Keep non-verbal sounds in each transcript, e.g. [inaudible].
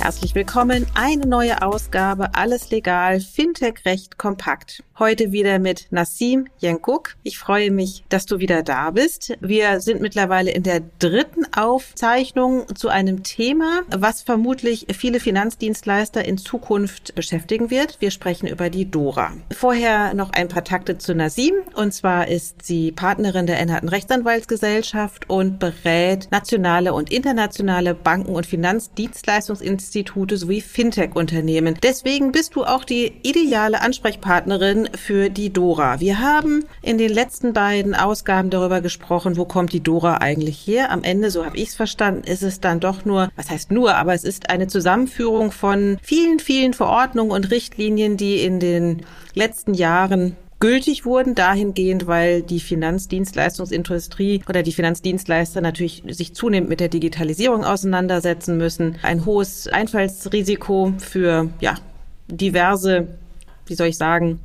Herzlich willkommen, eine neue Ausgabe, alles legal, Fintech Recht kompakt. Heute wieder mit Nassim Jenkuk. Ich freue mich, dass du wieder da bist. Wir sind mittlerweile in der dritten Aufzeichnung zu einem Thema, was vermutlich viele Finanzdienstleister in Zukunft beschäftigen wird. Wir sprechen über die Dora. Vorher noch ein paar Takte zu Nassim. Und zwar ist sie Partnerin der Enharten Rechtsanwaltsgesellschaft und berät nationale und internationale Banken und Finanzdienstleistungsinstitute sowie Fintech-Unternehmen. Deswegen bist du auch die ideale Ansprechpartnerin für die Dora. Wir haben in den letzten beiden Ausgaben darüber gesprochen, wo kommt die Dora eigentlich her. Am Ende, so habe ich es verstanden, ist es dann doch nur, was heißt nur, aber es ist eine Zusammenführung von vielen, vielen Verordnungen und Richtlinien, die in den letzten Jahren gültig wurden, dahingehend, weil die Finanzdienstleistungsindustrie oder die Finanzdienstleister natürlich sich zunehmend mit der Digitalisierung auseinandersetzen müssen. Ein hohes Einfallsrisiko für ja, diverse, wie soll ich sagen,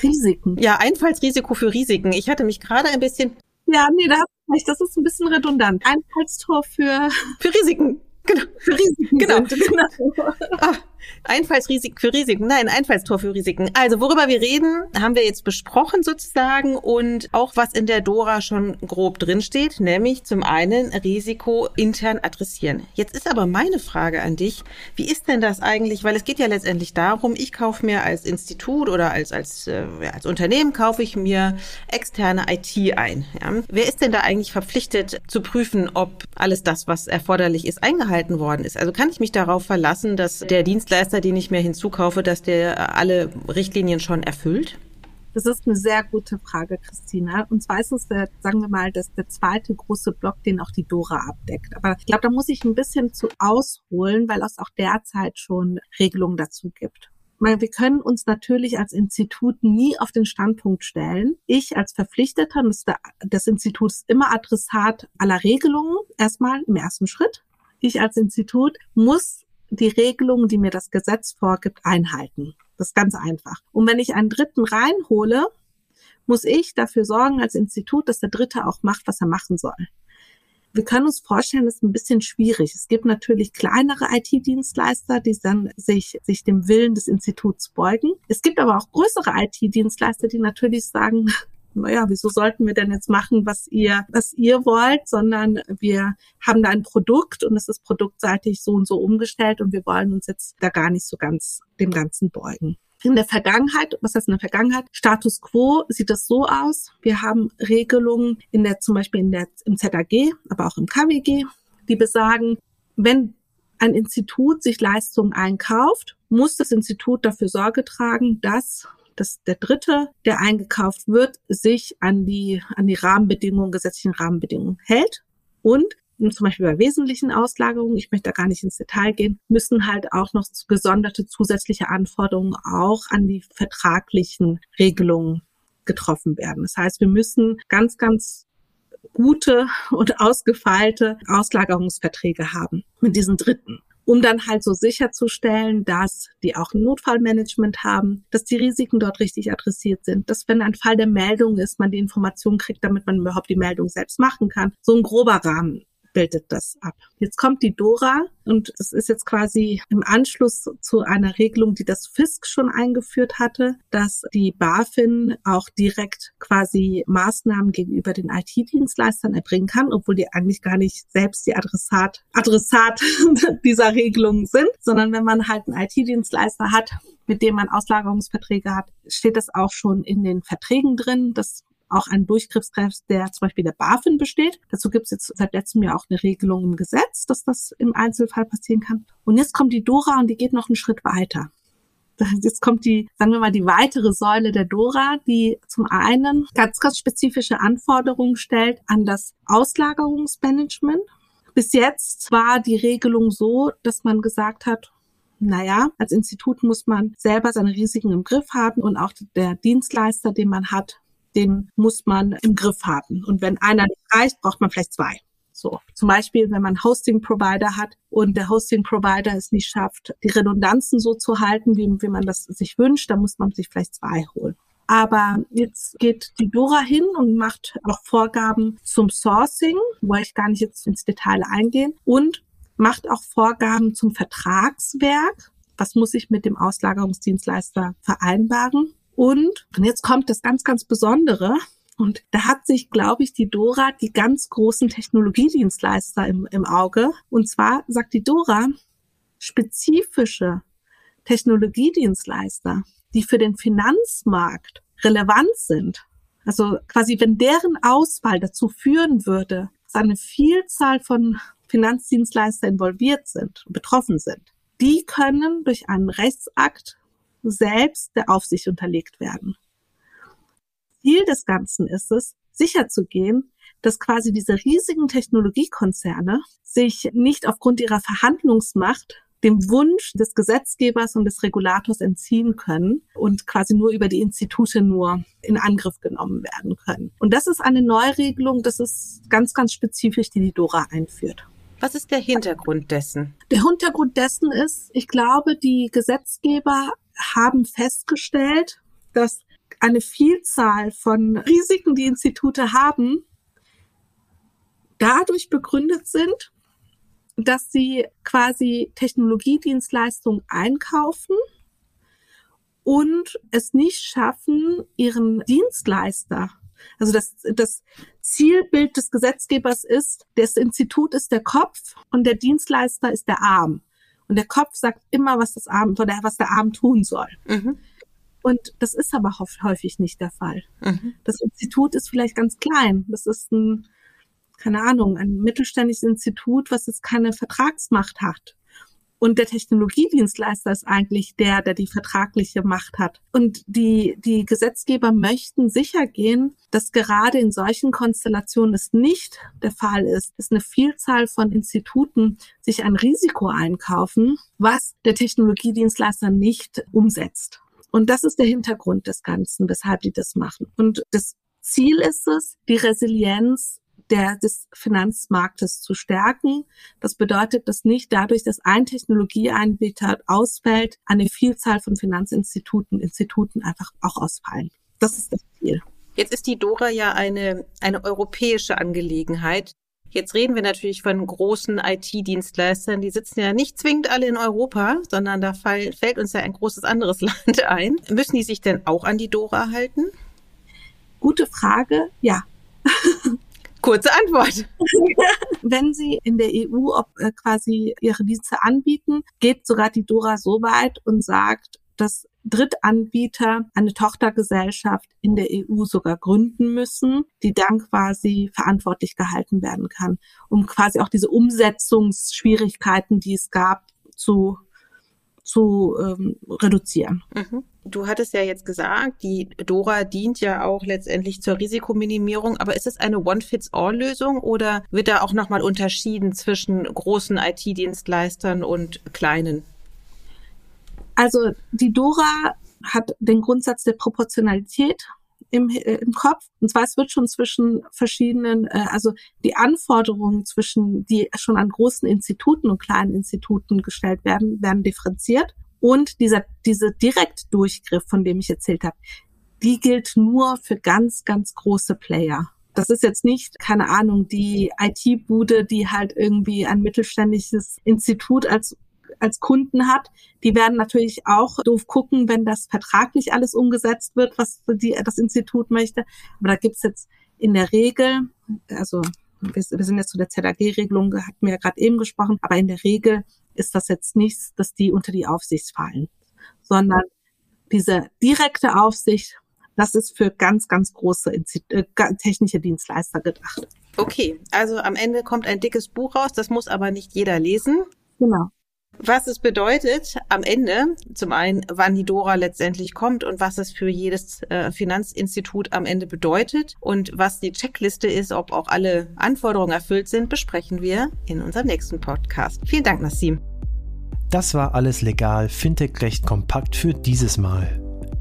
Risiken. Ja, Einfallsrisiko für Risiken. Ich hatte mich gerade ein bisschen. Ja, nee, da hast du recht. Das ist ein bisschen redundant. Einfallstor für. Für Risiken. Genau. Für Risiken. Genau. Sind, [laughs] genau. Ah, Einfallsrisiken für Risiken. Nein, Einfallstor für Risiken. Also worüber wir reden, haben wir jetzt besprochen sozusagen und auch was in der Dora schon grob drinsteht, nämlich zum einen Risiko intern adressieren. Jetzt ist aber meine Frage an dich, wie ist denn das eigentlich, weil es geht ja letztendlich darum, ich kaufe mir als Institut oder als, als, äh, als Unternehmen kaufe ich mir externe IT ein. Ja? Wer ist denn da eigentlich verpflichtet zu prüfen, ob alles das, was erforderlich ist, eingehalten worden ist? Also kann ich mich darauf verlassen, dass der Dienstleister Dienstleister, den ich mir hinzukaufe, dass der alle Richtlinien schon erfüllt? Das ist eine sehr gute Frage, Christina. Und zwar ist es, der, sagen wir mal, das der zweite große Block, den auch die Dora abdeckt. Aber ich glaube, da muss ich ein bisschen zu ausholen, weil es auch derzeit schon Regelungen dazu gibt. Wir können uns natürlich als Institut nie auf den Standpunkt stellen. Ich als Verpflichteter des Instituts immer Adressat aller Regelungen, erstmal im ersten Schritt. Ich als Institut muss die Regelungen, die mir das Gesetz vorgibt, einhalten. Das ist ganz einfach. Und wenn ich einen Dritten reinhole, muss ich dafür sorgen als Institut, dass der Dritte auch macht, was er machen soll. Wir können uns vorstellen, das ist ein bisschen schwierig. Es gibt natürlich kleinere IT-Dienstleister, die dann sich, sich dem Willen des Instituts beugen. Es gibt aber auch größere IT-Dienstleister, die natürlich sagen, naja, wieso sollten wir denn jetzt machen, was ihr, was ihr wollt, sondern wir haben da ein Produkt und es ist produktseitig so und so umgestellt und wir wollen uns jetzt da gar nicht so ganz dem Ganzen beugen. In der Vergangenheit, was heißt in der Vergangenheit? Status quo sieht das so aus. Wir haben Regelungen in der, zum Beispiel in der, im ZAG, aber auch im KWG, die besagen, wenn ein Institut sich Leistungen einkauft, muss das Institut dafür Sorge tragen, dass dass der Dritte, der eingekauft wird, sich an die, an die Rahmenbedingungen, gesetzlichen Rahmenbedingungen hält und zum Beispiel bei wesentlichen Auslagerungen, ich möchte da gar nicht ins Detail gehen, müssen halt auch noch gesonderte zusätzliche Anforderungen auch an die vertraglichen Regelungen getroffen werden. Das heißt, wir müssen ganz, ganz gute und ausgefeilte Auslagerungsverträge haben mit diesen Dritten um dann halt so sicherzustellen, dass die auch ein Notfallmanagement haben, dass die Risiken dort richtig adressiert sind, dass wenn ein Fall der Meldung ist, man die Information kriegt, damit man überhaupt die Meldung selbst machen kann. So ein grober Rahmen bildet das ab. Jetzt kommt die Dora und es ist jetzt quasi im Anschluss zu einer Regelung, die das FISK schon eingeführt hatte, dass die BaFin auch direkt quasi Maßnahmen gegenüber den IT-Dienstleistern erbringen kann, obwohl die eigentlich gar nicht selbst die Adressat, Adressat [laughs] dieser Regelung sind, sondern wenn man halt einen IT-Dienstleister hat, mit dem man Auslagerungsverträge hat, steht das auch schon in den Verträgen drin. Das auch ein Durchgriffskreis, der zum Beispiel der BaFin besteht. Dazu gibt es jetzt seit letztem Jahr auch eine Regelung im Gesetz, dass das im Einzelfall passieren kann. Und jetzt kommt die Dora und die geht noch einen Schritt weiter. [laughs] Jetzt kommt die, sagen wir mal, die weitere Säule der Dora, die zum einen ganz, ganz spezifische Anforderungen stellt an das Auslagerungsmanagement. Bis jetzt war die Regelung so, dass man gesagt hat, naja, als Institut muss man selber seine Risiken im Griff haben und auch der Dienstleister, den man hat, den muss man im Griff haben. Und wenn einer nicht reicht, braucht man vielleicht zwei. So, zum Beispiel, wenn man Hosting-Provider hat und der Hosting-Provider es nicht schafft, die Redundanzen so zu halten, wie, wie man das sich wünscht, dann muss man sich vielleicht zwei holen. Aber jetzt geht die Dora hin und macht auch Vorgaben zum Sourcing, wo ich gar nicht jetzt ins Detail eingehen, und macht auch Vorgaben zum Vertragswerk. Was muss ich mit dem Auslagerungsdienstleister vereinbaren? Und, und jetzt kommt das ganz, ganz Besondere. Und da hat sich, glaube ich, die Dora die ganz großen Technologiedienstleister im, im Auge. Und zwar sagt die Dora, spezifische Technologiedienstleister, die für den Finanzmarkt relevant sind, also quasi wenn deren Auswahl dazu führen würde, dass eine Vielzahl von Finanzdienstleister involviert sind, betroffen sind, die können durch einen Rechtsakt selbst der Aufsicht unterlegt werden. Ziel des Ganzen ist es, sicherzugehen, dass quasi diese riesigen Technologiekonzerne sich nicht aufgrund ihrer Verhandlungsmacht dem Wunsch des Gesetzgebers und des Regulators entziehen können und quasi nur über die Institute nur in Angriff genommen werden können. Und das ist eine Neuregelung, das ist ganz, ganz spezifisch, die die DORA einführt. Was ist der Hintergrund dessen? Der Hintergrund dessen ist, ich glaube, die Gesetzgeber haben festgestellt, dass eine Vielzahl von Risiken, die Institute haben, dadurch begründet sind, dass sie quasi Technologiedienstleistungen einkaufen und es nicht schaffen, ihren Dienstleister also das, das Zielbild des Gesetzgebers ist, das Institut ist der Kopf und der Dienstleister ist der Arm. Und der Kopf sagt immer, was das Arm, was der Arm tun soll. Mhm. Und das ist aber häufig nicht der Fall. Mhm. Das Institut ist vielleicht ganz klein. Das ist ein, keine Ahnung, ein mittelständisches Institut, was jetzt keine Vertragsmacht hat. Und der Technologiedienstleister ist eigentlich der, der die vertragliche Macht hat. Und die, die Gesetzgeber möchten sicher gehen, dass gerade in solchen Konstellationen es nicht der Fall ist, dass eine Vielzahl von Instituten sich ein Risiko einkaufen, was der Technologiedienstleister nicht umsetzt. Und das ist der Hintergrund des Ganzen, weshalb die das machen. Und das Ziel ist es, die Resilienz der, des Finanzmarktes zu stärken. Das bedeutet, dass nicht dadurch, dass ein Technologieanbieter ausfällt, eine Vielzahl von Finanzinstituten, Instituten einfach auch ausfallen. Das ist das Ziel. Jetzt ist die Dora ja eine, eine europäische Angelegenheit. Jetzt reden wir natürlich von großen IT-Dienstleistern. Die sitzen ja nicht zwingend alle in Europa, sondern da fall, fällt uns ja ein großes anderes [laughs] Land ein. Müssen die sich denn auch an die Dora halten? Gute Frage. Ja. [laughs] Kurze Antwort. [laughs] Wenn Sie in der EU ob, äh, quasi Ihre Dienste anbieten, geht sogar die Dora so weit und sagt, dass Drittanbieter eine Tochtergesellschaft in der EU sogar gründen müssen, die dann quasi verantwortlich gehalten werden kann, um quasi auch diese Umsetzungsschwierigkeiten, die es gab, zu zu ähm, reduzieren. Mhm. Du hattest ja jetzt gesagt, die Dora dient ja auch letztendlich zur Risikominimierung, aber ist es eine One-Fits-All-Lösung oder wird da auch nochmal unterschieden zwischen großen IT-Dienstleistern und kleinen? Also die Dora hat den Grundsatz der Proportionalität im, äh, im Kopf. Und zwar, es wird schon zwischen verschiedenen, äh, also die Anforderungen zwischen, die schon an großen Instituten und kleinen Instituten gestellt werden, werden differenziert. Und dieser, diese Direktdurchgriff, von dem ich erzählt habe, die gilt nur für ganz, ganz große Player. Das ist jetzt nicht, keine Ahnung, die IT-Bude, die halt irgendwie ein mittelständisches Institut als als Kunden hat, die werden natürlich auch doof gucken, wenn das vertraglich alles umgesetzt wird, was die, das Institut möchte. Aber da gibt's jetzt in der Regel, also wir, wir sind jetzt zu der ZAG-Regelung, hatten wir ja gerade eben gesprochen, aber in der Regel ist das jetzt nichts, dass die unter die Aufsicht fallen, sondern diese direkte Aufsicht, das ist für ganz, ganz große äh, technische Dienstleister gedacht. Okay, also am Ende kommt ein dickes Buch raus, das muss aber nicht jeder lesen. Genau. Was es bedeutet am Ende, zum einen, wann die Dora letztendlich kommt und was es für jedes äh, Finanzinstitut am Ende bedeutet und was die Checkliste ist, ob auch alle Anforderungen erfüllt sind, besprechen wir in unserem nächsten Podcast. Vielen Dank, Nassim. Das war alles legal, Fintech recht kompakt für dieses Mal.